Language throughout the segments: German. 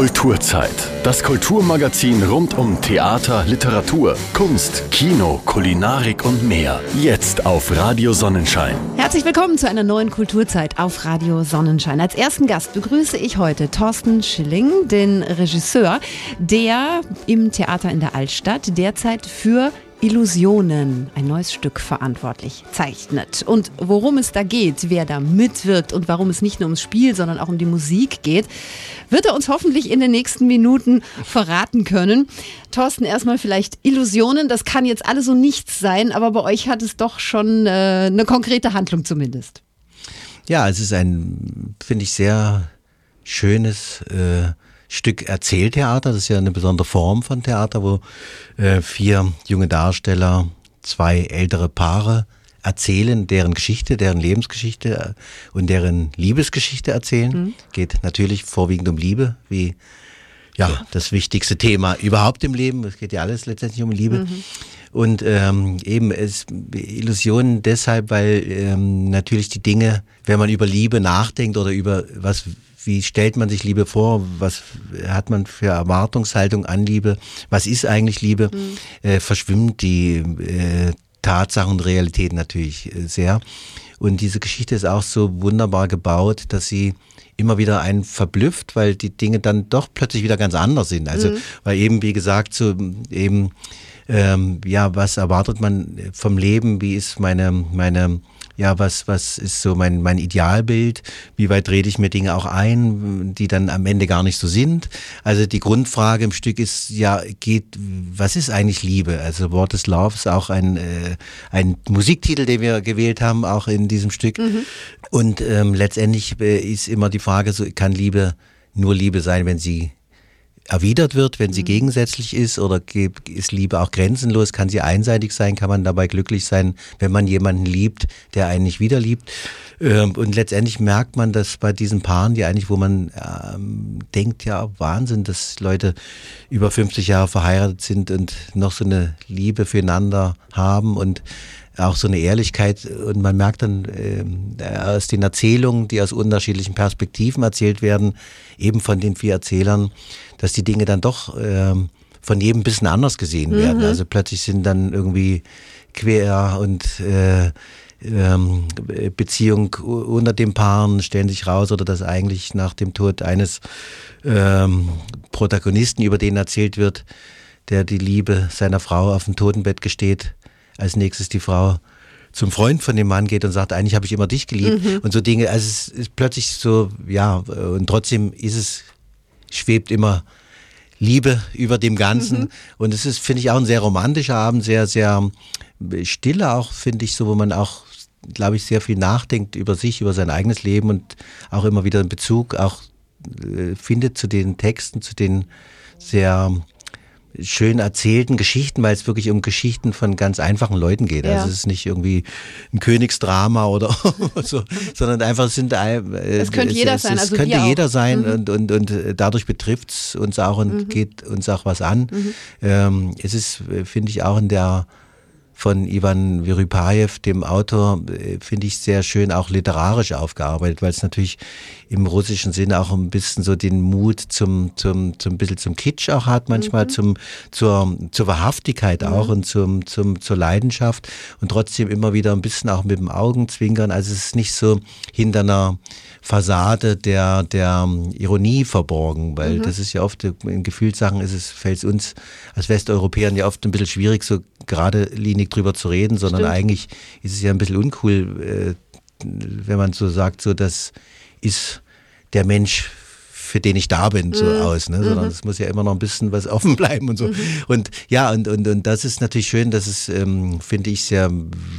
Kulturzeit. Das Kulturmagazin rund um Theater, Literatur, Kunst, Kino, Kulinarik und mehr. Jetzt auf Radio Sonnenschein. Herzlich willkommen zu einer neuen Kulturzeit auf Radio Sonnenschein. Als ersten Gast begrüße ich heute Thorsten Schilling, den Regisseur, der im Theater in der Altstadt derzeit für Illusionen, ein neues Stück verantwortlich zeichnet. Und worum es da geht, wer da mitwirkt und warum es nicht nur ums Spiel, sondern auch um die Musik geht, wird er uns hoffentlich in den nächsten Minuten verraten können. Thorsten, erstmal vielleicht Illusionen, das kann jetzt alles so nichts sein, aber bei euch hat es doch schon äh, eine konkrete Handlung zumindest. Ja, es ist ein, finde ich, sehr schönes äh, Stück Erzähltheater. Das ist ja eine besondere Form von Theater, wo äh, vier junge Darsteller, zwei ältere Paare erzählen, deren Geschichte, deren Lebensgeschichte äh, und deren Liebesgeschichte erzählen. Mhm. Geht natürlich vorwiegend um Liebe, wie ja, das wichtigste Thema überhaupt im Leben. Es geht ja alles letztendlich um Liebe. Mhm. Und ähm, eben es Illusionen deshalb, weil ähm, natürlich die Dinge, wenn man über Liebe nachdenkt oder über was wie stellt man sich Liebe vor? Was hat man für Erwartungshaltung an Liebe? Was ist eigentlich Liebe? Mhm. Äh, verschwimmt die äh, Tatsache und Realität natürlich äh, sehr. Und diese Geschichte ist auch so wunderbar gebaut, dass sie immer wieder einen verblüfft, weil die Dinge dann doch plötzlich wieder ganz anders sind. Also, mhm. weil eben, wie gesagt, so eben, ähm, ja, was erwartet man vom Leben? Wie ist meine, meine, ja, was, was ist so mein, mein Idealbild? Wie weit rede ich mir Dinge auch ein, die dann am Ende gar nicht so sind? Also die Grundfrage im Stück ist, ja, geht, was ist eigentlich Liebe? Also What is Love ist auch ein, äh, ein Musiktitel, den wir gewählt haben, auch in diesem Stück. Mhm. Und ähm, letztendlich äh, ist immer die Frage, so kann Liebe nur Liebe sein, wenn sie erwidert wird, wenn sie mhm. gegensätzlich ist oder ist Liebe auch grenzenlos, kann sie einseitig sein, kann man dabei glücklich sein, wenn man jemanden liebt, der einen nicht wieder liebt. Ähm, und letztendlich merkt man das bei diesen Paaren, die eigentlich, wo man ähm, denkt, ja, Wahnsinn, dass Leute über 50 Jahre verheiratet sind und noch so eine Liebe füreinander haben und auch so eine Ehrlichkeit und man merkt dann äh, aus den Erzählungen, die aus unterschiedlichen Perspektiven erzählt werden, eben von den vier Erzählern, dass die Dinge dann doch äh, von jedem ein bisschen anders gesehen werden. Mhm. Also plötzlich sind dann irgendwie quer und äh, ähm, Beziehung unter den Paaren stellen sich raus oder dass eigentlich nach dem Tod eines ähm, Protagonisten, über den erzählt wird, der die Liebe seiner Frau auf dem Totenbett gesteht, als nächstes die Frau zum Freund von dem Mann geht und sagt, eigentlich habe ich immer dich geliebt mhm. und so Dinge. Also es ist plötzlich so, ja, und trotzdem ist es, schwebt immer Liebe über dem Ganzen. Mhm. Und es ist, finde ich, auch ein sehr romantischer Abend, sehr, sehr stille auch, finde ich, so, wo man auch, glaube ich, sehr viel nachdenkt über sich, über sein eigenes Leben und auch immer wieder einen Bezug auch äh, findet zu den Texten, zu den sehr schön erzählten Geschichten, weil es wirklich um Geschichten von ganz einfachen Leuten geht. Also ja. Also es ist nicht irgendwie ein Königsdrama oder so, sondern einfach es sind äh, es könnte jeder es, sein. Es also könnte jeder auch. sein mhm. und, und, und dadurch betrifft es uns auch und mhm. geht uns auch was an. Mhm. Ähm, es ist, finde ich, auch in der von Ivan Virypajew, dem Autor, äh, finde ich sehr schön auch literarisch aufgearbeitet, weil es natürlich im russischen Sinne auch ein bisschen so den Mut zum, zum, zum bisschen zum Kitsch auch hat, manchmal mhm. zum, zur, zur Wahrhaftigkeit auch mhm. und zum, zum, zur Leidenschaft und trotzdem immer wieder ein bisschen auch mit dem Augenzwinkern. Also es ist nicht so hinter einer Fassade der, der Ironie verborgen, weil mhm. das ist ja oft, in Gefühlssachen ist es, fällt es uns als Westeuropäern ja oft ein bisschen schwierig, so gerade drüber zu reden, sondern Stimmt. eigentlich ist es ja ein bisschen uncool, äh, wenn man so sagt, so das ist der Mensch für den ich da bin, so mhm. aus, ne? sondern mhm. es muss ja immer noch ein bisschen was offen bleiben und so. Mhm. Und ja, und, und, und das ist natürlich schön, dass es, ähm, finde ich, sehr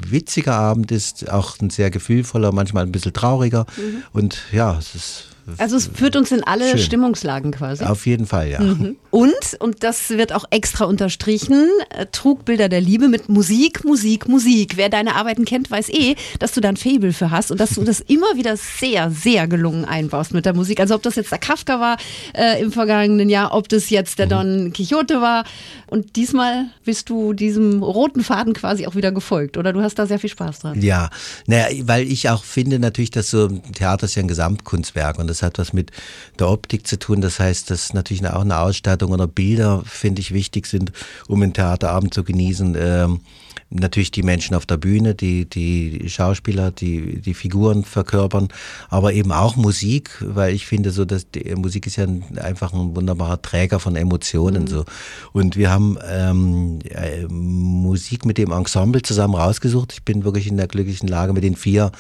witziger Abend ist, auch ein sehr gefühlvoller, manchmal ein bisschen trauriger. Mhm. Und ja, es ist also es führt uns in alle Schön. Stimmungslagen quasi. Auf jeden Fall, ja. Mhm. Und, und das wird auch extra unterstrichen, äh, Trugbilder der Liebe mit Musik, Musik, Musik. Wer deine Arbeiten kennt, weiß eh, dass du da ein Fable für hast und dass du das immer wieder sehr, sehr gelungen einbaust mit der Musik. Also ob das jetzt der Kafka war äh, im vergangenen Jahr, ob das jetzt der mhm. Don Quixote war. Und diesmal bist du diesem roten Faden quasi auch wieder gefolgt, oder? Du hast da sehr viel Spaß dran. Ja, naja, weil ich auch finde natürlich, dass so Theater ist ja ein Gesamtkunstwerk und das hat was mit der Optik zu tun. Das heißt, dass natürlich auch eine Ausstattung oder Bilder, finde ich, wichtig sind, um einen Theaterabend zu genießen. Ähm, natürlich die Menschen auf der Bühne, die, die Schauspieler, die, die Figuren verkörpern, aber eben auch Musik, weil ich finde so, dass die Musik ist ja ein, einfach ein wunderbarer Träger von Emotionen mhm. so. Und wir haben ähm, äh, Musik mit dem Ensemble zusammen rausgesucht. Ich bin wirklich in der glücklichen Lage mit den vier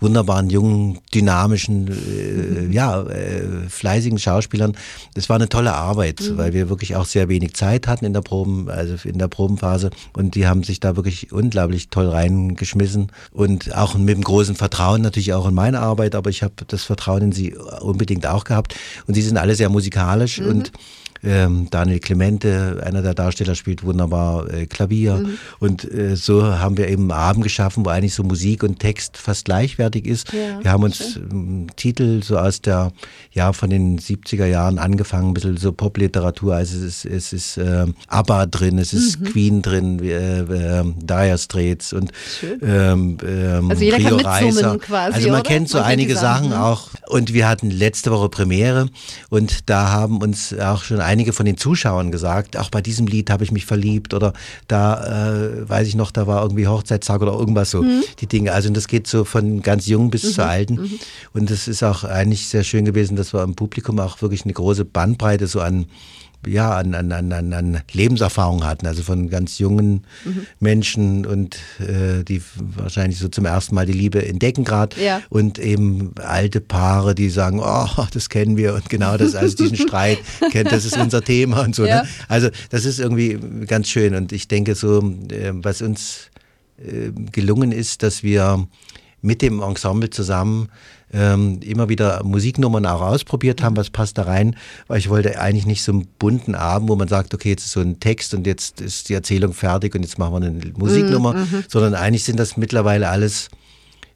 wunderbaren, jungen, dynamischen, äh, ja, äh, fleißigen Schauspielern. Das war eine tolle Arbeit, mhm. weil wir wirklich auch sehr wenig Zeit hatten in der Proben, also in der Probenphase. Und die haben sich da wirklich unglaublich toll reingeschmissen und auch mit dem großen Vertrauen natürlich auch in meine Arbeit, aber ich habe das Vertrauen in sie unbedingt auch gehabt. Und sie sind alle sehr musikalisch mhm. und ähm, Daniel Clemente, einer der Darsteller, spielt wunderbar äh, Klavier. Mhm. Und äh, so haben wir eben einen Abend geschaffen, wo eigentlich so Musik und Text fast gleichwertig ist. Ja, wir haben uns ähm, Titel so aus der, ja, von den 70er Jahren angefangen, ein bisschen so Popliteratur. Also es ist, es ist äh, ABBA drin, es ist mhm. Queen drin, äh, äh, Dire Straits und ähm, ähm, also jeder Rio kann Reiser. quasi, Also man oder? kennt so man einige kennt Sachen, Sachen auch. Und wir hatten letzte Woche Premiere und da haben uns auch schon einige von den Zuschauern gesagt, auch bei diesem Lied habe ich mich verliebt oder da äh, weiß ich noch, da war irgendwie Hochzeitstag oder irgendwas so, mhm. die Dinge. Also und das geht so von ganz jung bis mhm. zu alten. Mhm. Und es ist auch eigentlich sehr schön gewesen, dass wir im Publikum auch wirklich eine große Bandbreite so an ja, an, an, an, an Lebenserfahrung hatten, also von ganz jungen mhm. Menschen und äh, die wahrscheinlich so zum ersten Mal die Liebe entdecken gerade ja. und eben alte Paare, die sagen, oh, das kennen wir und genau das, also diesen Streit kennt, das ist unser Thema und so. Ne? Ja. Ne? Also das ist irgendwie ganz schön und ich denke so, äh, was uns äh, gelungen ist, dass wir mit dem Ensemble zusammen ähm, immer wieder Musiknummern auch ausprobiert haben, was passt da rein, weil ich wollte eigentlich nicht so einen bunten Abend, wo man sagt, okay, jetzt ist so ein Text und jetzt ist die Erzählung fertig und jetzt machen wir eine Musiknummer, mhm. mhm. sondern eigentlich sind das mittlerweile alles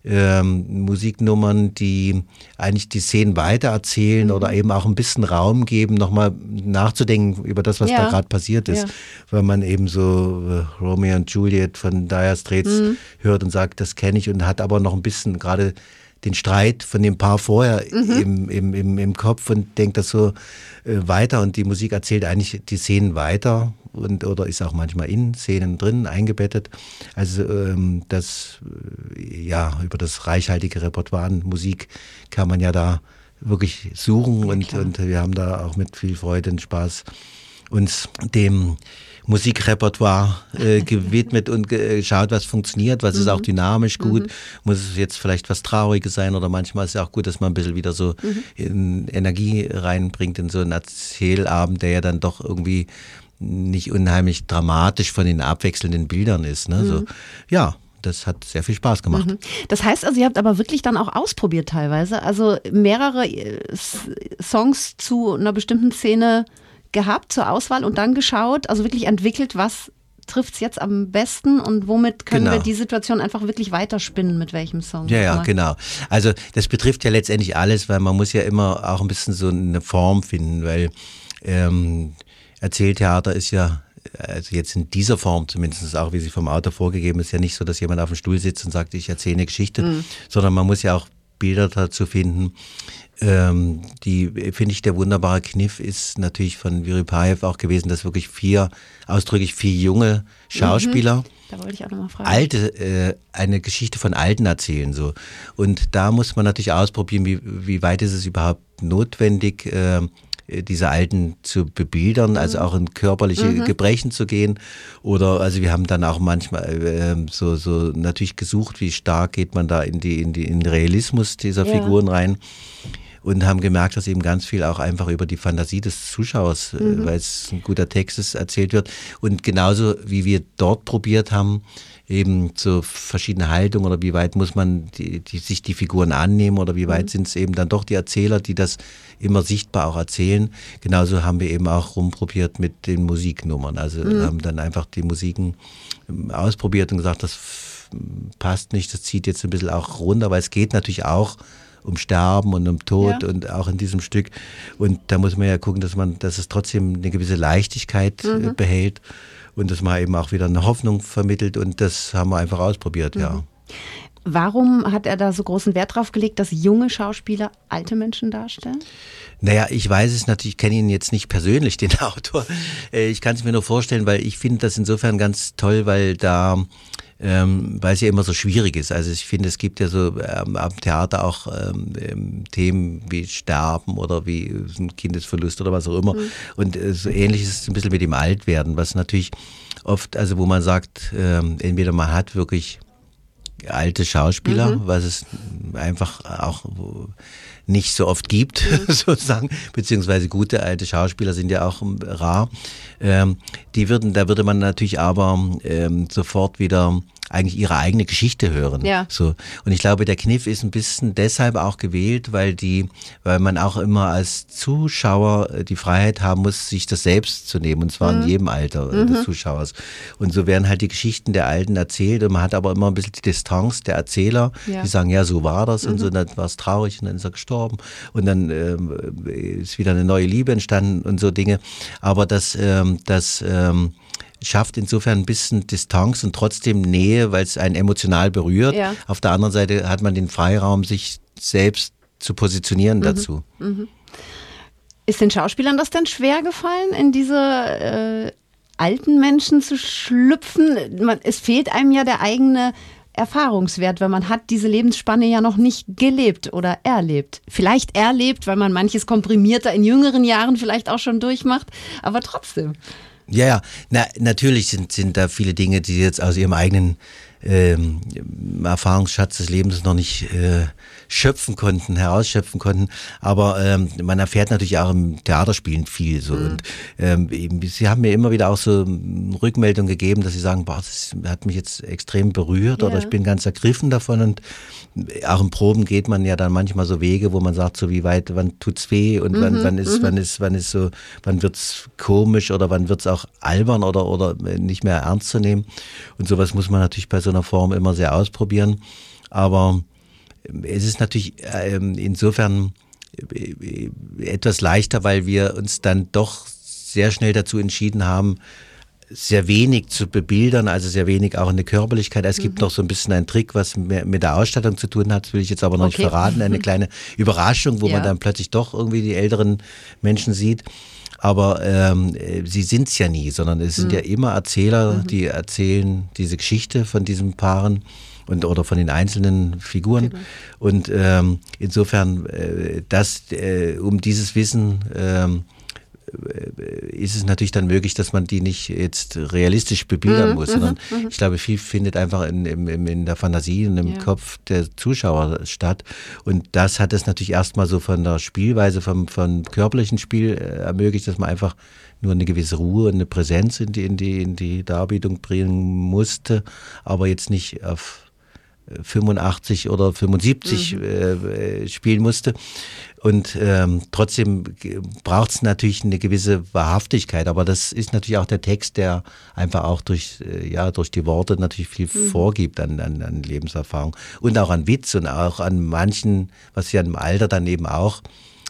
ähm, Musiknummern, die eigentlich die Szenen weitererzählen mhm. oder eben auch ein bisschen Raum geben, nochmal nachzudenken über das, was ja. da gerade passiert ist. Ja. Weil man eben so äh, Romeo und Juliet von Dire Straits mhm. hört und sagt, das kenne ich und hat aber noch ein bisschen gerade den Streit von dem Paar vorher mhm. im, im, im, im Kopf und denkt das so äh, weiter und die Musik erzählt eigentlich die Szenen weiter und oder ist auch manchmal in Szenen drin eingebettet. Also ähm, das äh, ja über das reichhaltige Repertoire an Musik kann man ja da wirklich suchen ja, und, und wir haben da auch mit viel Freude und Spaß uns dem Musikrepertoire äh, gewidmet und geschaut, was funktioniert, was mhm. ist auch mhm. dynamisch gut. Mhm. Muss es jetzt vielleicht was Trauriges sein oder manchmal ist es auch gut, dass man ein bisschen wieder so mhm. in Energie reinbringt in so einen Erzählabend, der ja dann doch irgendwie nicht unheimlich dramatisch von den abwechselnden Bildern ist. Ne? So, mhm. ja, das hat sehr viel Spaß gemacht. Mhm. Das heißt also, ihr habt aber wirklich dann auch ausprobiert teilweise, also mehrere äh, Songs zu einer bestimmten Szene gehabt zur Auswahl und dann geschaut, also wirklich entwickelt, was trifft es jetzt am besten und womit können genau. wir die Situation einfach wirklich weiterspinnen, mit welchem Song? Ja, ja, genau. Also das betrifft ja letztendlich alles, weil man muss ja immer auch ein bisschen so eine Form finden, weil ähm, Erzähltheater ist ja also jetzt in dieser Form zumindest auch, wie sie vom Autor vorgegeben ist, ja nicht so, dass jemand auf dem Stuhl sitzt und sagt, ich erzähle eine Geschichte, mhm. sondern man muss ja auch Bilder dazu finden, ähm, die, finde ich, der wunderbare Kniff ist natürlich von Virypaev auch gewesen, dass wirklich vier, ausdrücklich vier junge Schauspieler, mhm. Da wollte ich auch nochmal fragen. Alte, äh, eine Geschichte von Alten erzählen so. Und da muss man natürlich ausprobieren, wie, wie weit ist es überhaupt notwendig, äh, diese Alten zu bebildern, also mhm. auch in körperliche mhm. Gebrechen zu gehen. Oder also wir haben dann auch manchmal äh, so, so natürlich gesucht, wie stark geht man da in die, in die in den Realismus dieser ja. Figuren rein und haben gemerkt, dass eben ganz viel auch einfach über die Fantasie des Zuschauers, äh, mhm. weil es ein guter Text ist, erzählt wird. Und genauso wie wir dort probiert haben, eben so verschiedene Haltungen oder wie weit muss man die, die, sich die Figuren annehmen oder wie weit mhm. sind es eben dann doch die Erzähler, die das immer sichtbar auch erzählen. Genauso haben wir eben auch rumprobiert mit den Musiknummern. Also mhm. haben dann einfach die Musiken ähm, ausprobiert und gesagt, das passt nicht, das zieht jetzt ein bisschen auch runter, weil es geht natürlich auch um Sterben und um Tod ja. und auch in diesem Stück. Und da muss man ja gucken, dass man, dass es trotzdem eine gewisse Leichtigkeit äh, mhm. behält und dass man eben auch wieder eine Hoffnung vermittelt und das haben wir einfach ausprobiert, mhm. ja. Warum hat er da so großen Wert drauf gelegt, dass junge Schauspieler alte Menschen darstellen? Naja, ich weiß es natürlich, ich kenne ihn jetzt nicht persönlich, den Autor. Äh, ich kann es mir nur vorstellen, weil ich finde das insofern ganz toll, weil da ähm, weil es ja immer so schwierig ist. Also ich finde, es gibt ja so ähm, am Theater auch ähm, ähm Themen wie Sterben oder wie ein Kindesverlust oder was auch immer. Mhm. Und äh, so ähnlich ist es ein bisschen mit dem Altwerden, was natürlich oft, also wo man sagt, ähm, entweder man hat wirklich alte Schauspieler, mhm. was es einfach auch nicht so oft gibt, mhm. sozusagen, beziehungsweise gute alte Schauspieler sind ja auch rar. Ähm, die würden, da würde man natürlich aber ähm, sofort wieder eigentlich ihre eigene Geschichte hören. Ja. So. Und ich glaube, der Kniff ist ein bisschen deshalb auch gewählt, weil die, weil man auch immer als Zuschauer äh, die Freiheit haben muss, sich das selbst zu nehmen, und zwar mhm. in jedem Alter äh, mhm. des Zuschauers. Und so werden halt die Geschichten der Alten erzählt und man hat aber immer ein bisschen die Distanz der Erzähler, ja. die sagen, ja, so war das mhm. und so, mhm. dann war es traurig und dann ist er gestorben und dann ähm, ist wieder eine neue Liebe entstanden und so Dinge. Aber das, ähm, das ähm, schafft insofern ein bisschen Distanz und trotzdem Nähe, weil es einen emotional berührt. Ja. Auf der anderen Seite hat man den Freiraum, sich selbst zu positionieren mhm. dazu. Mhm. Ist den Schauspielern das denn schwer gefallen, in diese äh, alten Menschen zu schlüpfen? Man, es fehlt einem ja der eigene Erfahrungswert, weil man hat diese Lebensspanne ja noch nicht gelebt oder erlebt. Vielleicht erlebt, weil man manches komprimierter in jüngeren Jahren vielleicht auch schon durchmacht, aber trotzdem. Ja, ja, Na, natürlich sind, sind da viele Dinge, die jetzt aus ihrem eigenen ähm, Erfahrungsschatz des Lebens noch nicht äh, schöpfen konnten, herausschöpfen konnten. Aber ähm, man erfährt natürlich auch im Theaterspielen viel so. Mhm. Und ähm, sie haben mir immer wieder auch so Rückmeldungen gegeben, dass sie sagen, boah, das hat mich jetzt extrem berührt ja. oder ich bin ganz ergriffen davon. Und auch in Proben geht man ja dann manchmal so Wege, wo man sagt, so wie weit, wann tut's weh und mhm. wann, wann ist, mhm. wann ist, wann ist so, wann wird's komisch oder wann wird's auch albern oder, oder nicht mehr ernst zu nehmen. Und sowas muss man natürlich bei so einer Form immer sehr ausprobieren. Aber es ist natürlich ähm, insofern äh, etwas leichter, weil wir uns dann doch sehr schnell dazu entschieden haben, sehr wenig zu bebildern, also sehr wenig auch in der Körperlichkeit. Es gibt mhm. noch so ein bisschen einen Trick, was mit der Ausstattung zu tun hat, das will ich jetzt aber noch okay. nicht verraten. Eine kleine Überraschung, wo ja. man dann plötzlich doch irgendwie die älteren Menschen sieht. Aber ähm, sie sind es ja nie, sondern es sind mhm. ja immer Erzähler, mhm. die erzählen diese Geschichte von diesen Paaren und oder von den einzelnen Figuren. Genau. Und ähm, insofern, äh, das, äh, um dieses Wissen ähm, äh, ist es natürlich dann möglich, dass man die nicht jetzt realistisch bebildern mhm, muss, sondern mhm, mhm. ich glaube, viel findet einfach in, in, in der Fantasie und im ja. Kopf der Zuschauer statt. Und das hat es natürlich erstmal so von der Spielweise, vom, vom körperlichen Spiel äh, ermöglicht, dass man einfach nur eine gewisse Ruhe und eine Präsenz in die, in die, in die Darbietung bringen musste, aber jetzt nicht auf 85 oder 75 mhm. äh, spielen musste. Und ähm, trotzdem braucht es natürlich eine gewisse Wahrhaftigkeit. Aber das ist natürlich auch der Text, der einfach auch durch, äh, ja, durch die Worte natürlich viel mhm. vorgibt an, an, an Lebenserfahrung. Und auch an Witz und auch an manchen, was ja im Alter dann eben auch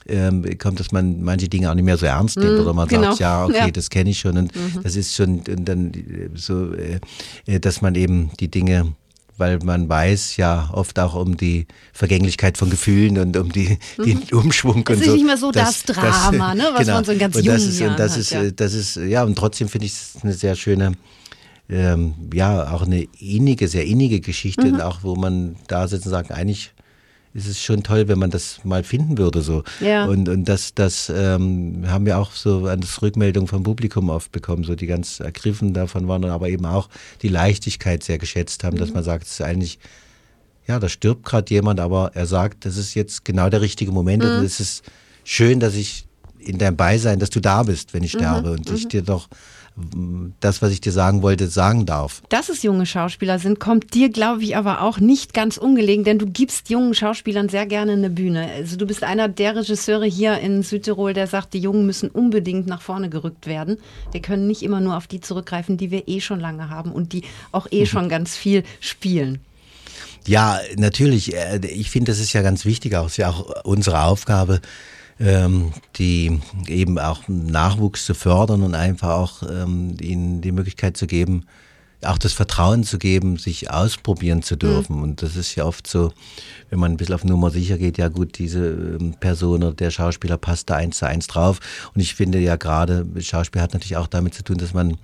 ähm, kommt, dass man manche Dinge auch nicht mehr so ernst nimmt mhm, oder man genau. sagt, ja, okay, ja. das kenne ich schon und mhm. das ist schon und dann äh, so, äh, dass man eben die Dinge weil man weiß ja oft auch um die Vergänglichkeit von Gefühlen und um die, mhm. den Umschwung das und so. Das ist nicht mehr so das, das Drama, das, ne, was genau. man so in ganz und das ist, Jahren das ist, ja. das ist, ja, und trotzdem finde ich es eine sehr schöne, ähm, ja, auch eine innige, sehr innige Geschichte, mhm. auch wo man da sitzt und sagt, eigentlich ist es schon toll, wenn man das mal finden würde. So. Ja. Und, und das, das ähm, haben wir auch so als Rückmeldung vom Publikum oft bekommen, so die ganz ergriffen davon waren, aber eben auch die Leichtigkeit sehr geschätzt haben, mhm. dass man sagt, es ist eigentlich, ja, da stirbt gerade jemand, aber er sagt, das ist jetzt genau der richtige Moment mhm. und es ist schön, dass ich in deinem Beisein, dass du da bist, wenn ich mhm. sterbe und ich mhm. dir doch das, was ich dir sagen wollte, sagen darf. Dass es junge Schauspieler sind, kommt dir, glaube ich, aber auch nicht ganz ungelegen, denn du gibst jungen Schauspielern sehr gerne eine Bühne. Also du bist einer der Regisseure hier in Südtirol, der sagt, die Jungen müssen unbedingt nach vorne gerückt werden. Wir können nicht immer nur auf die zurückgreifen, die wir eh schon lange haben und die auch eh schon ganz viel spielen. Ja, natürlich. Äh, ich finde, das ist ja ganz wichtig, auch ist ja auch unsere Aufgabe, ähm, die eben auch Nachwuchs zu fördern und einfach auch ähm, ihnen die Möglichkeit zu geben, auch das Vertrauen zu geben, sich ausprobieren zu dürfen. Mhm. Und das ist ja oft so, wenn man ein bisschen auf Nummer sicher geht, ja gut, diese ähm, Person oder der Schauspieler passt da eins zu eins drauf. Und ich finde ja gerade, Schauspiel hat natürlich auch damit zu tun, dass man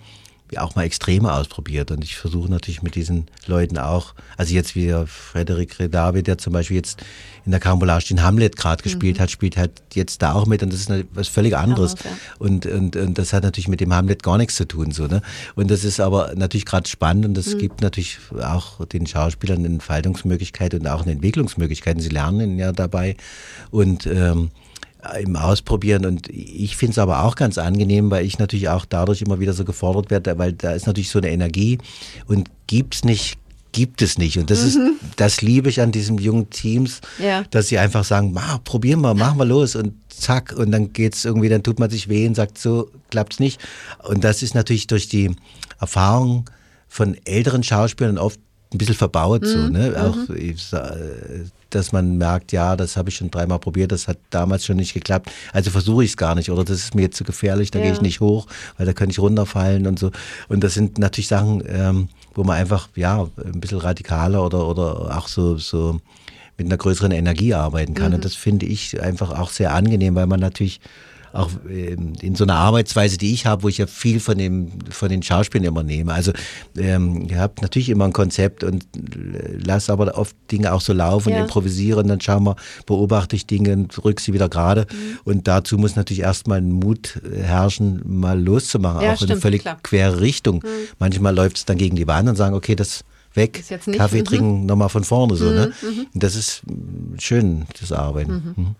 auch mal Extreme ausprobiert. Und ich versuche natürlich mit diesen Leuten auch, also jetzt wie Frederik Redavid, der zum Beispiel jetzt in der Carambolage den Hamlet gerade gespielt mhm. hat, spielt halt jetzt da auch mit und das ist was völlig anderes. Darauf, ja. und, und, und das hat natürlich mit dem Hamlet gar nichts zu tun. So, ne? Und das ist aber natürlich gerade spannend und das mhm. gibt natürlich auch den Schauspielern eine Entfaltungsmöglichkeit und auch eine Entwicklungsmöglichkeit. Sie lernen ja dabei. Und ähm, im Ausprobieren. Und ich finde es aber auch ganz angenehm, weil ich natürlich auch dadurch immer wieder so gefordert werde, weil da ist natürlich so eine Energie und gibt's nicht, gibt es nicht. Und das mhm. ist, das liebe ich an diesen jungen Teams, ja. dass sie einfach sagen, Ma, probieren wir, machen wir los und zack. Und dann geht's irgendwie, dann tut man sich weh und sagt, so klappt's nicht. Und das ist natürlich durch die Erfahrung von älteren Schauspielern oft ein bisschen verbaut, mhm. so, ne? Auch, mhm. dass man merkt, ja, das habe ich schon dreimal probiert, das hat damals schon nicht geklappt, also versuche ich es gar nicht oder das ist mir jetzt zu gefährlich, da ja. gehe ich nicht hoch, weil da könnte ich runterfallen und so. Und das sind natürlich Sachen, ähm, wo man einfach, ja, ein bisschen radikaler oder, oder auch so, so mit einer größeren Energie arbeiten kann. Mhm. Und das finde ich einfach auch sehr angenehm, weil man natürlich auch ähm, in so einer Arbeitsweise, die ich habe, wo ich ja viel von dem von den Schauspielern immer nehme. Also ähm, ich habe natürlich immer ein Konzept und lasse aber oft Dinge auch so laufen, ja. improvisiere und dann schauen wir, beobachte ich Dinge und rück sie wieder gerade. Mhm. Und dazu muss natürlich erstmal ein Mut herrschen, mal loszumachen, ja, auch stimmt, in eine völlig klar. quere Richtung. Mhm. Manchmal läuft es dann gegen die Wand und sagen, okay, das weg, Kaffee mhm. trinken, nochmal von vorne so. Ne? Mhm. Ne? Das ist schön, das Arbeiten. Mhm. Mhm.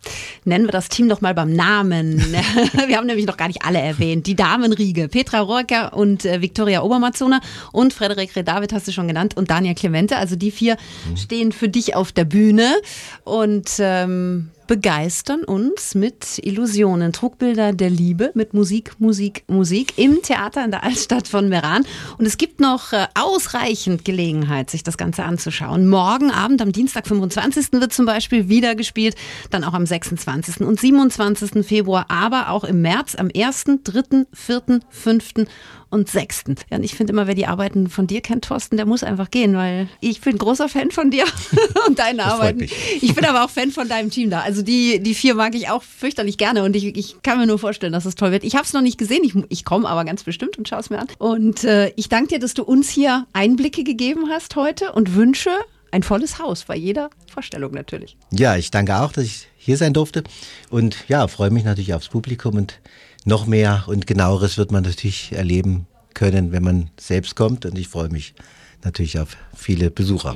Nennen wir das Team doch mal beim Namen. wir haben nämlich noch gar nicht alle erwähnt. Die Damenriege, Petra Rohrker und äh, Viktoria Obermazzoner und Frederik Redavid hast du schon genannt und Daniel Clemente. Also die vier mhm. stehen für dich auf der Bühne und ähm, begeistern uns mit Illusionen, Trugbilder der Liebe mit Musik, Musik, Musik im Theater in der Altstadt von Meran. Und es gibt noch äh, ausreichend Gelegenheit, sich das Ganze anzuschauen. Morgen Abend, am Dienstag, 25. wird zum Beispiel wieder gespielt, dann auch am 26. und 27. Februar, aber auch im März, am 1., 3., 4., 5., und 6. Ja, und ich finde immer, wer die Arbeiten von dir kennt, Thorsten, der muss einfach gehen, weil ich bin großer Fan von dir und deinen Arbeiten. Ich bin aber auch Fan von deinem Team da. Also die, die vier mag ich auch fürchterlich gerne und ich, ich kann mir nur vorstellen, dass es toll wird. Ich habe es noch nicht gesehen, ich, ich komme aber ganz bestimmt und schaue es mir an. Und äh, ich danke dir, dass du uns hier Einblicke gegeben hast heute und wünsche ein volles Haus bei jeder Vorstellung natürlich. Ja, ich danke auch, dass ich hier sein durfte und ja, freue mich natürlich aufs Publikum und noch mehr und genaueres wird man natürlich erleben können, wenn man selbst kommt. Und ich freue mich natürlich auf viele Besucher.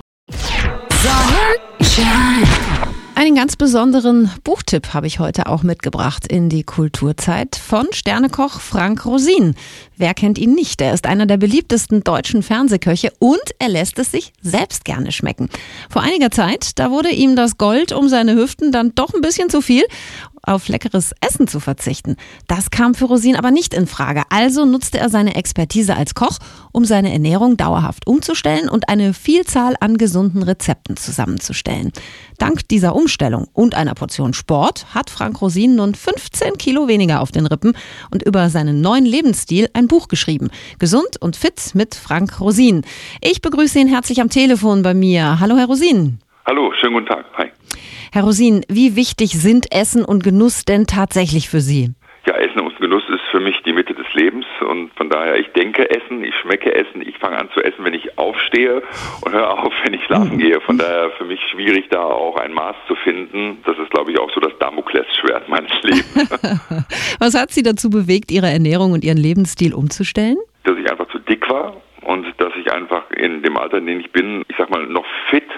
Einen ganz besonderen Buchtipp habe ich heute auch mitgebracht in die Kulturzeit von Sternekoch Frank Rosin. Wer kennt ihn nicht? Er ist einer der beliebtesten deutschen Fernsehköche und er lässt es sich selbst gerne schmecken. Vor einiger Zeit, da wurde ihm das Gold um seine Hüften dann doch ein bisschen zu viel auf leckeres Essen zu verzichten. Das kam für Rosin aber nicht in Frage. Also nutzte er seine Expertise als Koch, um seine Ernährung dauerhaft umzustellen und eine Vielzahl an gesunden Rezepten zusammenzustellen. Dank dieser Umstellung und einer Portion Sport hat Frank Rosin nun 15 Kilo weniger auf den Rippen und über seinen neuen Lebensstil ein Buch geschrieben. Gesund und fit mit Frank Rosin. Ich begrüße ihn herzlich am Telefon bei mir. Hallo, Herr Rosin. Hallo, schönen guten Tag. Hi. Herr Rosin, wie wichtig sind Essen und Genuss denn tatsächlich für Sie? Ja, Essen und Genuss ist für mich die Mitte des Lebens und von daher, ich denke Essen, ich schmecke Essen, ich fange an zu essen, wenn ich aufstehe und höre auf, wenn ich schlafen gehe. Von daher für mich schwierig, da auch ein Maß zu finden. Das ist, glaube ich, auch so das Damoklesschwert meines Lebens. Was hat Sie dazu bewegt, Ihre Ernährung und Ihren Lebensstil umzustellen? Dass ich einfach zu dick war und dass ich einfach in dem Alter, in dem ich bin, ich sag mal, noch fit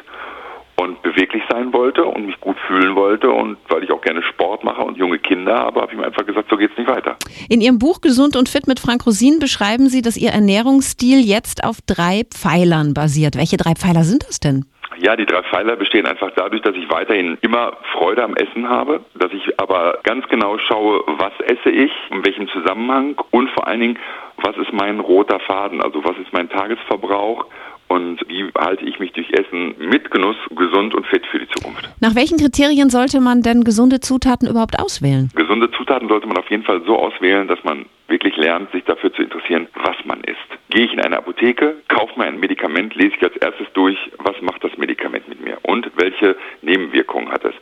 beweglich sein wollte und mich gut fühlen wollte und weil ich auch gerne Sport mache und junge Kinder habe, habe ich mir einfach gesagt, so geht's nicht weiter. In Ihrem Buch Gesund und fit mit Frank Rosin beschreiben Sie, dass Ihr Ernährungsstil jetzt auf drei Pfeilern basiert. Welche drei Pfeiler sind das denn? Ja, die drei Pfeiler bestehen einfach dadurch, dass ich weiterhin immer Freude am Essen habe, dass ich aber ganz genau schaue, was esse ich, in welchem Zusammenhang und vor allen Dingen, was ist mein roter Faden, also was ist mein Tagesverbrauch und wie halte ich mich durch Essen mit Genuss gesund und fit für die Zukunft. Nach welchen Kriterien sollte man denn gesunde Zutaten überhaupt auswählen? Gesunde Zutaten sollte man auf jeden Fall so auswählen, dass man wirklich lernt, sich dafür zu interessieren, was man isst. gehe ich in eine Apotheke, kaufe mir ein Medikament, lese ich als erstes durch, was macht das Medikament mit mir und welche Nebenwirkungen hat es.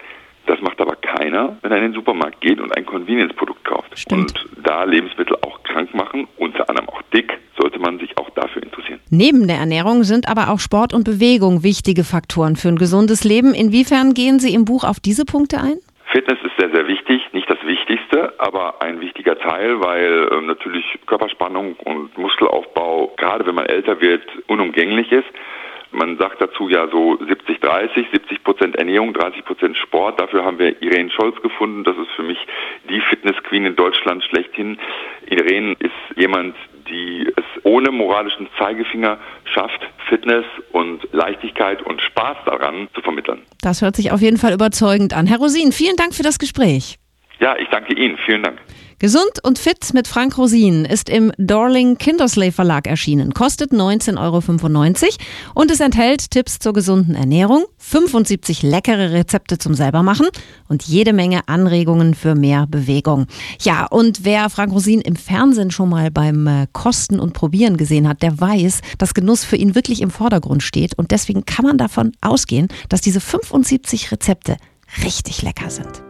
Das macht aber keiner, wenn er in den Supermarkt geht und ein Convenience-Produkt kauft. Stimmt. Und da Lebensmittel auch krank machen, unter anderem auch dick, sollte man sich auch dafür interessieren. Neben der Ernährung sind aber auch Sport und Bewegung wichtige Faktoren für ein gesundes Leben. Inwiefern gehen Sie im Buch auf diese Punkte ein? Fitness ist sehr, sehr wichtig. Nicht das Wichtigste, aber ein wichtiger Teil, weil ähm, natürlich Körperspannung und Muskelaufbau, gerade wenn man älter wird, unumgänglich ist. Man sagt dazu ja so 70, 30, 70 Prozent Ernährung, 30 Prozent Sport. Dafür haben wir Irene Scholz gefunden. Das ist für mich die Fitness-Queen in Deutschland schlechthin. Irene ist jemand, die es ohne moralischen Zeigefinger schafft, Fitness und Leichtigkeit und Spaß daran zu vermitteln. Das hört sich auf jeden Fall überzeugend an. Herr Rosin, vielen Dank für das Gespräch. Ja, ich danke Ihnen. Vielen Dank. Gesund und fit mit Frank Rosin ist im Dorling Kindersley Verlag erschienen, kostet 19,95 Euro und es enthält Tipps zur gesunden Ernährung, 75 leckere Rezepte zum selbermachen und jede Menge Anregungen für mehr Bewegung. Ja, und wer Frank Rosin im Fernsehen schon mal beim äh, Kosten und Probieren gesehen hat, der weiß, dass Genuss für ihn wirklich im Vordergrund steht und deswegen kann man davon ausgehen, dass diese 75 Rezepte richtig lecker sind.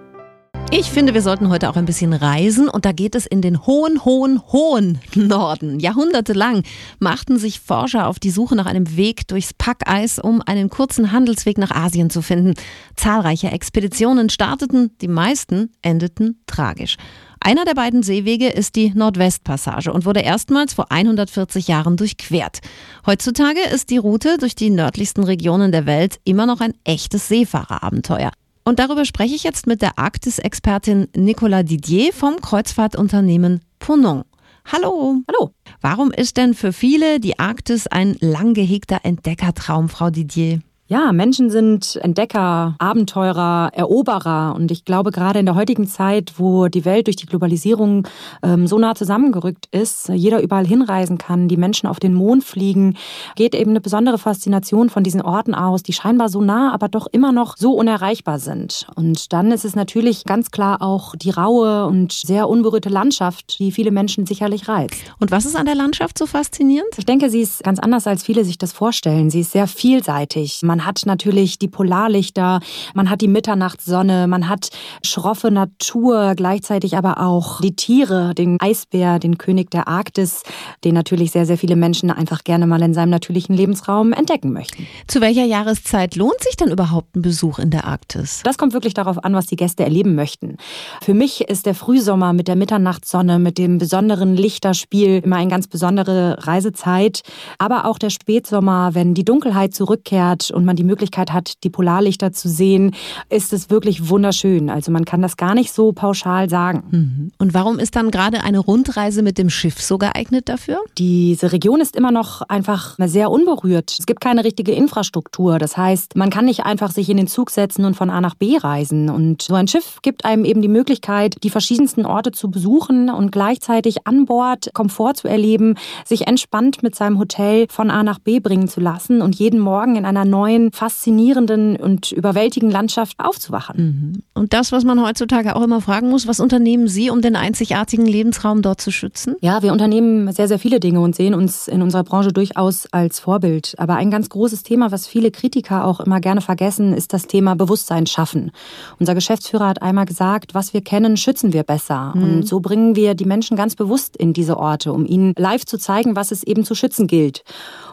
Ich finde, wir sollten heute auch ein bisschen reisen und da geht es in den hohen, hohen, hohen Norden. Jahrhundertelang machten sich Forscher auf die Suche nach einem Weg durchs Packeis, um einen kurzen Handelsweg nach Asien zu finden. Zahlreiche Expeditionen starteten, die meisten endeten tragisch. Einer der beiden Seewege ist die Nordwestpassage und wurde erstmals vor 140 Jahren durchquert. Heutzutage ist die Route durch die nördlichsten Regionen der Welt immer noch ein echtes Seefahrerabenteuer. Und darüber spreche ich jetzt mit der Arktis-Expertin Nicolas Didier vom Kreuzfahrtunternehmen Ponant. Hallo. Hallo. Warum ist denn für viele die Arktis ein lang gehegter Entdeckertraum, Frau Didier? Ja, Menschen sind Entdecker, Abenteurer, Eroberer. Und ich glaube, gerade in der heutigen Zeit, wo die Welt durch die Globalisierung ähm, so nah zusammengerückt ist, jeder überall hinreisen kann, die Menschen auf den Mond fliegen, geht eben eine besondere Faszination von diesen Orten aus, die scheinbar so nah, aber doch immer noch so unerreichbar sind. Und dann ist es natürlich ganz klar auch die raue und sehr unberührte Landschaft, die viele Menschen sicherlich reizt. Und was ist an der Landschaft so faszinierend? Ich denke, sie ist ganz anders, als viele sich das vorstellen. Sie ist sehr vielseitig. Man hat natürlich die Polarlichter, man hat die Mitternachtssonne, man hat schroffe Natur, gleichzeitig aber auch die Tiere, den Eisbär, den König der Arktis, den natürlich sehr, sehr viele Menschen einfach gerne mal in seinem natürlichen Lebensraum entdecken möchten. Zu welcher Jahreszeit lohnt sich denn überhaupt ein Besuch in der Arktis? Das kommt wirklich darauf an, was die Gäste erleben möchten. Für mich ist der Frühsommer mit der Mitternachtssonne, mit dem besonderen Lichterspiel immer eine ganz besondere Reisezeit. Aber auch der Spätsommer, wenn die Dunkelheit zurückkehrt und man die Möglichkeit hat, die Polarlichter zu sehen, ist es wirklich wunderschön. Also man kann das gar nicht so pauschal sagen. Mhm. Und warum ist dann gerade eine Rundreise mit dem Schiff so geeignet dafür? Diese Region ist immer noch einfach sehr unberührt. Es gibt keine richtige Infrastruktur. Das heißt, man kann nicht einfach sich in den Zug setzen und von A nach B reisen. Und so ein Schiff gibt einem eben die Möglichkeit, die verschiedensten Orte zu besuchen und gleichzeitig an Bord Komfort zu erleben, sich entspannt mit seinem Hotel von A nach B bringen zu lassen und jeden Morgen in einer neuen, faszinierenden und überwältigenden Landschaft aufzuwachen. Mhm. Und das, was man heutzutage auch immer fragen muss, was unternehmen Sie, um den einzigartigen Lebensraum dort zu schützen? Ja, wir unternehmen sehr, sehr viele Dinge und sehen uns in unserer Branche durchaus als Vorbild. Aber ein ganz großes Thema, was viele Kritiker auch immer gerne vergessen, ist das Thema Bewusstsein schaffen. Unser Geschäftsführer hat einmal gesagt, was wir kennen, schützen wir besser. Mhm. Und so bringen wir die Menschen ganz bewusst in diese Orte, um ihnen live zu zeigen, was es eben zu schützen gilt.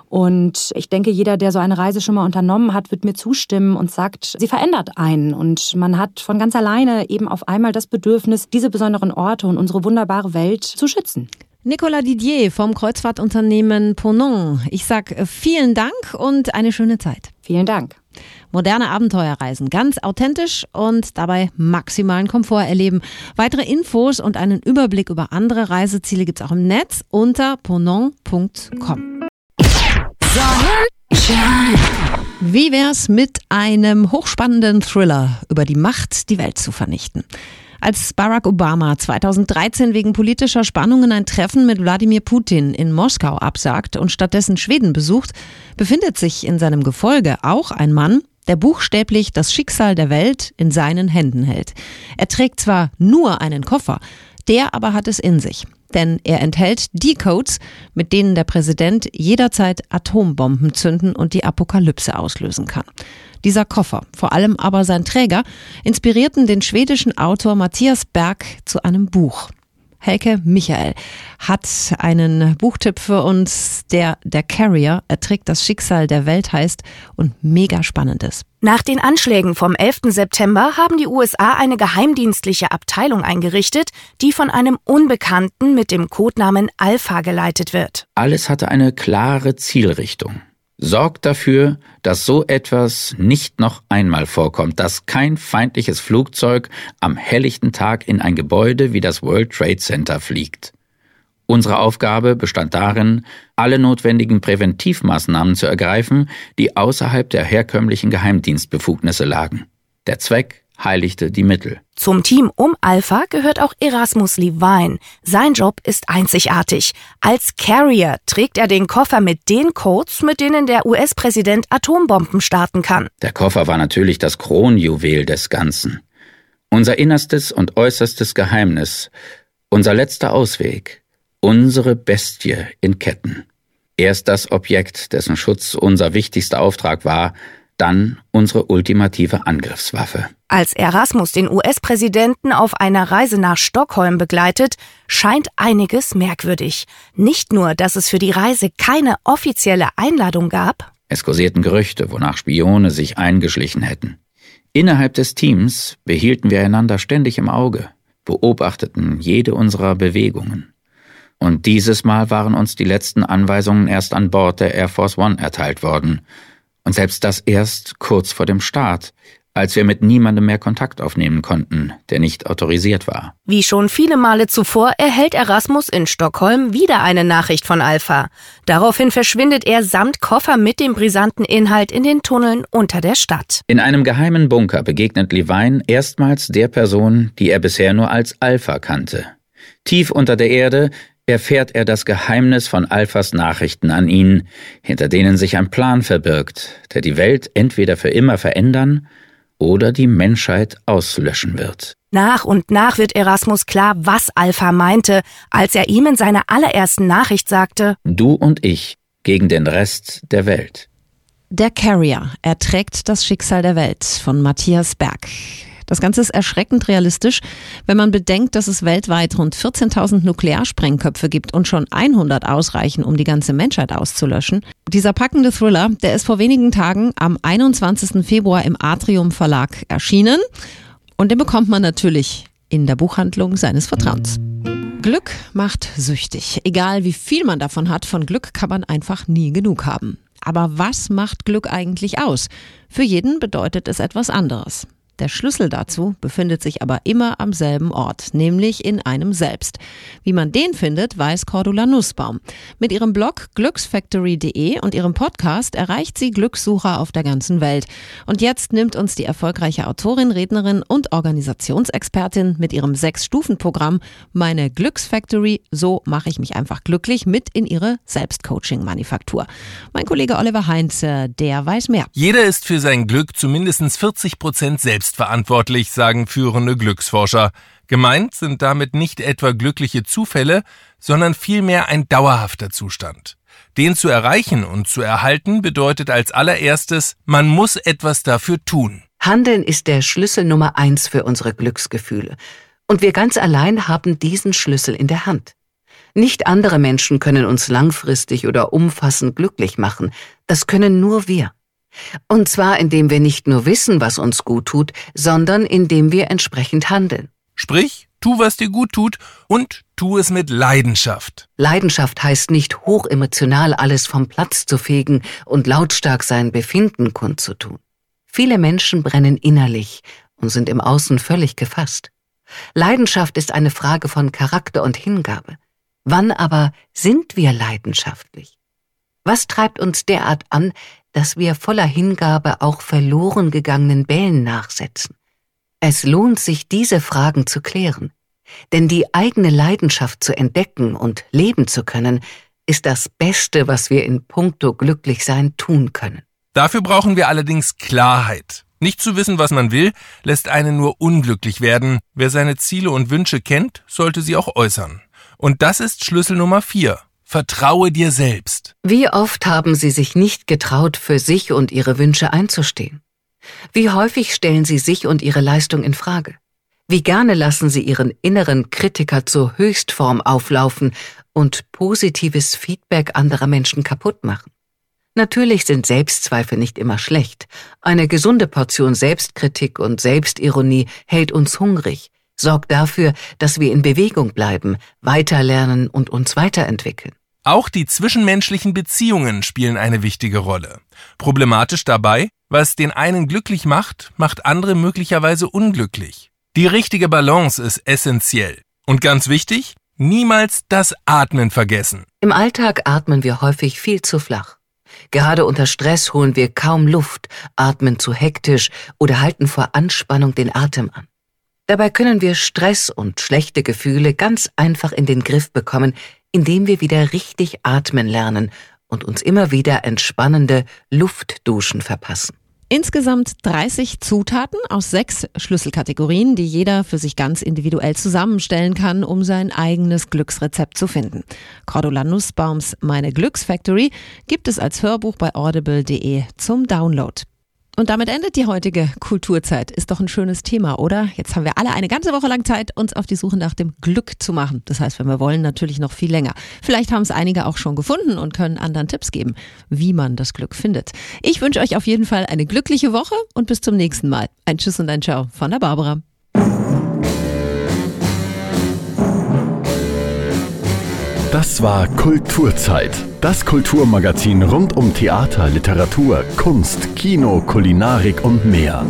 Und ich denke, jeder, der so eine Reise schon mal unternommen hat, wird mir zustimmen und sagt, sie verändert einen. Und man hat von ganz alleine eben auf einmal das Bedürfnis, diese besonderen Orte und unsere wunderbare Welt zu schützen. Nicolas Didier vom Kreuzfahrtunternehmen Ponant. Ich sag äh, vielen Dank und eine schöne Zeit. Vielen Dank. Moderne Abenteuerreisen, ganz authentisch und dabei maximalen Komfort erleben. Weitere Infos und einen Überblick über andere Reiseziele gibt's auch im Netz unter ponant.com. Wie wär's mit einem hochspannenden Thriller über die Macht, die Welt zu vernichten? Als Barack Obama 2013 wegen politischer Spannungen ein Treffen mit Wladimir Putin in Moskau absagt und stattdessen Schweden besucht, befindet sich in seinem Gefolge auch ein Mann, der buchstäblich das Schicksal der Welt in seinen Händen hält. Er trägt zwar nur einen Koffer, der aber hat es in sich. Denn er enthält die Codes, mit denen der Präsident jederzeit Atombomben zünden und die Apokalypse auslösen kann. Dieser Koffer, vor allem aber sein Träger, inspirierten den schwedischen Autor Matthias Berg zu einem Buch. Helke Michael hat einen Buchtipp für uns, der Der Carrier erträgt das Schicksal der Welt heißt und mega spannend ist. Nach den Anschlägen vom 11. September haben die USA eine geheimdienstliche Abteilung eingerichtet, die von einem Unbekannten mit dem Codenamen Alpha geleitet wird. Alles hatte eine klare Zielrichtung. Sorgt dafür, dass so etwas nicht noch einmal vorkommt, dass kein feindliches Flugzeug am helllichten Tag in ein Gebäude wie das World Trade Center fliegt. Unsere Aufgabe bestand darin, alle notwendigen Präventivmaßnahmen zu ergreifen, die außerhalb der herkömmlichen Geheimdienstbefugnisse lagen. Der Zweck heiligte die Mittel. Zum Team um Alpha gehört auch Erasmus Levine. Sein Job ist einzigartig. Als Carrier trägt er den Koffer mit den Codes, mit denen der US-Präsident Atombomben starten kann. Der Koffer war natürlich das Kronjuwel des Ganzen. Unser innerstes und äußerstes Geheimnis, unser letzter Ausweg, unsere Bestie in Ketten. Erst das Objekt, dessen Schutz unser wichtigster Auftrag war, dann unsere ultimative Angriffswaffe. Als Erasmus den US-Präsidenten auf einer Reise nach Stockholm begleitet, scheint einiges merkwürdig. Nicht nur, dass es für die Reise keine offizielle Einladung gab. Es kursierten Gerüchte, wonach Spione sich eingeschlichen hätten. Innerhalb des Teams behielten wir einander ständig im Auge, beobachteten jede unserer Bewegungen. Und dieses Mal waren uns die letzten Anweisungen erst an Bord der Air Force One erteilt worden, und selbst das erst kurz vor dem Start, als wir mit niemandem mehr Kontakt aufnehmen konnten, der nicht autorisiert war. Wie schon viele Male zuvor erhält Erasmus in Stockholm wieder eine Nachricht von Alpha. Daraufhin verschwindet er samt Koffer mit dem brisanten Inhalt in den Tunneln unter der Stadt. In einem geheimen Bunker begegnet Levine erstmals der Person, die er bisher nur als Alpha kannte. Tief unter der Erde erfährt er das Geheimnis von Alphas Nachrichten an ihn, hinter denen sich ein Plan verbirgt, der die Welt entweder für immer verändern oder die Menschheit auslöschen wird. Nach und nach wird Erasmus klar, was Alpha meinte, als er ihm in seiner allerersten Nachricht sagte Du und ich gegen den Rest der Welt. Der Carrier erträgt das Schicksal der Welt von Matthias Berg. Das Ganze ist erschreckend realistisch, wenn man bedenkt, dass es weltweit rund 14.000 Nuklearsprengköpfe gibt und schon 100 ausreichen, um die ganze Menschheit auszulöschen. Dieser packende Thriller, der ist vor wenigen Tagen am 21. Februar im Atrium Verlag erschienen und den bekommt man natürlich in der Buchhandlung seines Vertrauens. Glück macht süchtig. Egal wie viel man davon hat, von Glück kann man einfach nie genug haben. Aber was macht Glück eigentlich aus? Für jeden bedeutet es etwas anderes. Der Schlüssel dazu befindet sich aber immer am selben Ort, nämlich in einem selbst. Wie man den findet, weiß Cordula Nussbaum. Mit ihrem Blog glücksfactory.de und ihrem Podcast erreicht sie Glückssucher auf der ganzen Welt. Und jetzt nimmt uns die erfolgreiche Autorin, Rednerin und Organisationsexpertin mit ihrem Sechs-Stufen-Programm Meine Glücksfactory, so mache ich mich einfach glücklich, mit in ihre Selbstcoaching-Manufaktur. Mein Kollege Oliver Heinze, der weiß mehr. Jeder ist für sein Glück zumindest 40 Prozent selbst selbstverantwortlich, sagen führende Glücksforscher. Gemeint sind damit nicht etwa glückliche Zufälle, sondern vielmehr ein dauerhafter Zustand. Den zu erreichen und zu erhalten bedeutet als allererstes, man muss etwas dafür tun. Handeln ist der Schlüssel Nummer eins für unsere Glücksgefühle. Und wir ganz allein haben diesen Schlüssel in der Hand. Nicht andere Menschen können uns langfristig oder umfassend glücklich machen. Das können nur wir. Und zwar indem wir nicht nur wissen, was uns gut tut, sondern indem wir entsprechend handeln. Sprich, tu, was dir gut tut und tu es mit Leidenschaft. Leidenschaft heißt nicht hochemotional alles vom Platz zu fegen und lautstark sein Befinden kundzutun. Viele Menschen brennen innerlich und sind im Außen völlig gefasst. Leidenschaft ist eine Frage von Charakter und Hingabe. Wann aber sind wir leidenschaftlich? Was treibt uns derart an, dass wir voller Hingabe auch verloren gegangenen Bällen nachsetzen. Es lohnt sich, diese Fragen zu klären, denn die eigene Leidenschaft zu entdecken und leben zu können, ist das Beste, was wir in puncto Glücklichsein tun können. Dafür brauchen wir allerdings Klarheit. Nicht zu wissen, was man will, lässt einen nur unglücklich werden. Wer seine Ziele und Wünsche kennt, sollte sie auch äußern. Und das ist Schlüssel Nummer vier. Vertraue dir selbst. Wie oft haben Sie sich nicht getraut, für sich und Ihre Wünsche einzustehen? Wie häufig stellen Sie sich und Ihre Leistung in Frage? Wie gerne lassen Sie Ihren inneren Kritiker zur Höchstform auflaufen und positives Feedback anderer Menschen kaputt machen? Natürlich sind Selbstzweifel nicht immer schlecht. Eine gesunde Portion Selbstkritik und Selbstironie hält uns hungrig, sorgt dafür, dass wir in Bewegung bleiben, weiterlernen und uns weiterentwickeln. Auch die zwischenmenschlichen Beziehungen spielen eine wichtige Rolle. Problematisch dabei, was den einen glücklich macht, macht andere möglicherweise unglücklich. Die richtige Balance ist essentiell. Und ganz wichtig, niemals das Atmen vergessen. Im Alltag atmen wir häufig viel zu flach. Gerade unter Stress holen wir kaum Luft, atmen zu hektisch oder halten vor Anspannung den Atem an. Dabei können wir Stress und schlechte Gefühle ganz einfach in den Griff bekommen, indem wir wieder richtig atmen lernen und uns immer wieder entspannende Luftduschen verpassen. Insgesamt 30 Zutaten aus sechs Schlüsselkategorien, die jeder für sich ganz individuell zusammenstellen kann, um sein eigenes Glücksrezept zu finden. Cordula Nussbaums Meine Glücksfactory gibt es als Hörbuch bei audible.de zum Download. Und damit endet die heutige Kulturzeit. Ist doch ein schönes Thema, oder? Jetzt haben wir alle eine ganze Woche lang Zeit, uns auf die Suche nach dem Glück zu machen. Das heißt, wenn wir wollen, natürlich noch viel länger. Vielleicht haben es einige auch schon gefunden und können anderen Tipps geben, wie man das Glück findet. Ich wünsche euch auf jeden Fall eine glückliche Woche und bis zum nächsten Mal. Ein Tschüss und ein Ciao von der Barbara. Das war Kulturzeit. Das Kulturmagazin rund um Theater, Literatur, Kunst, Kino, Kulinarik und mehr.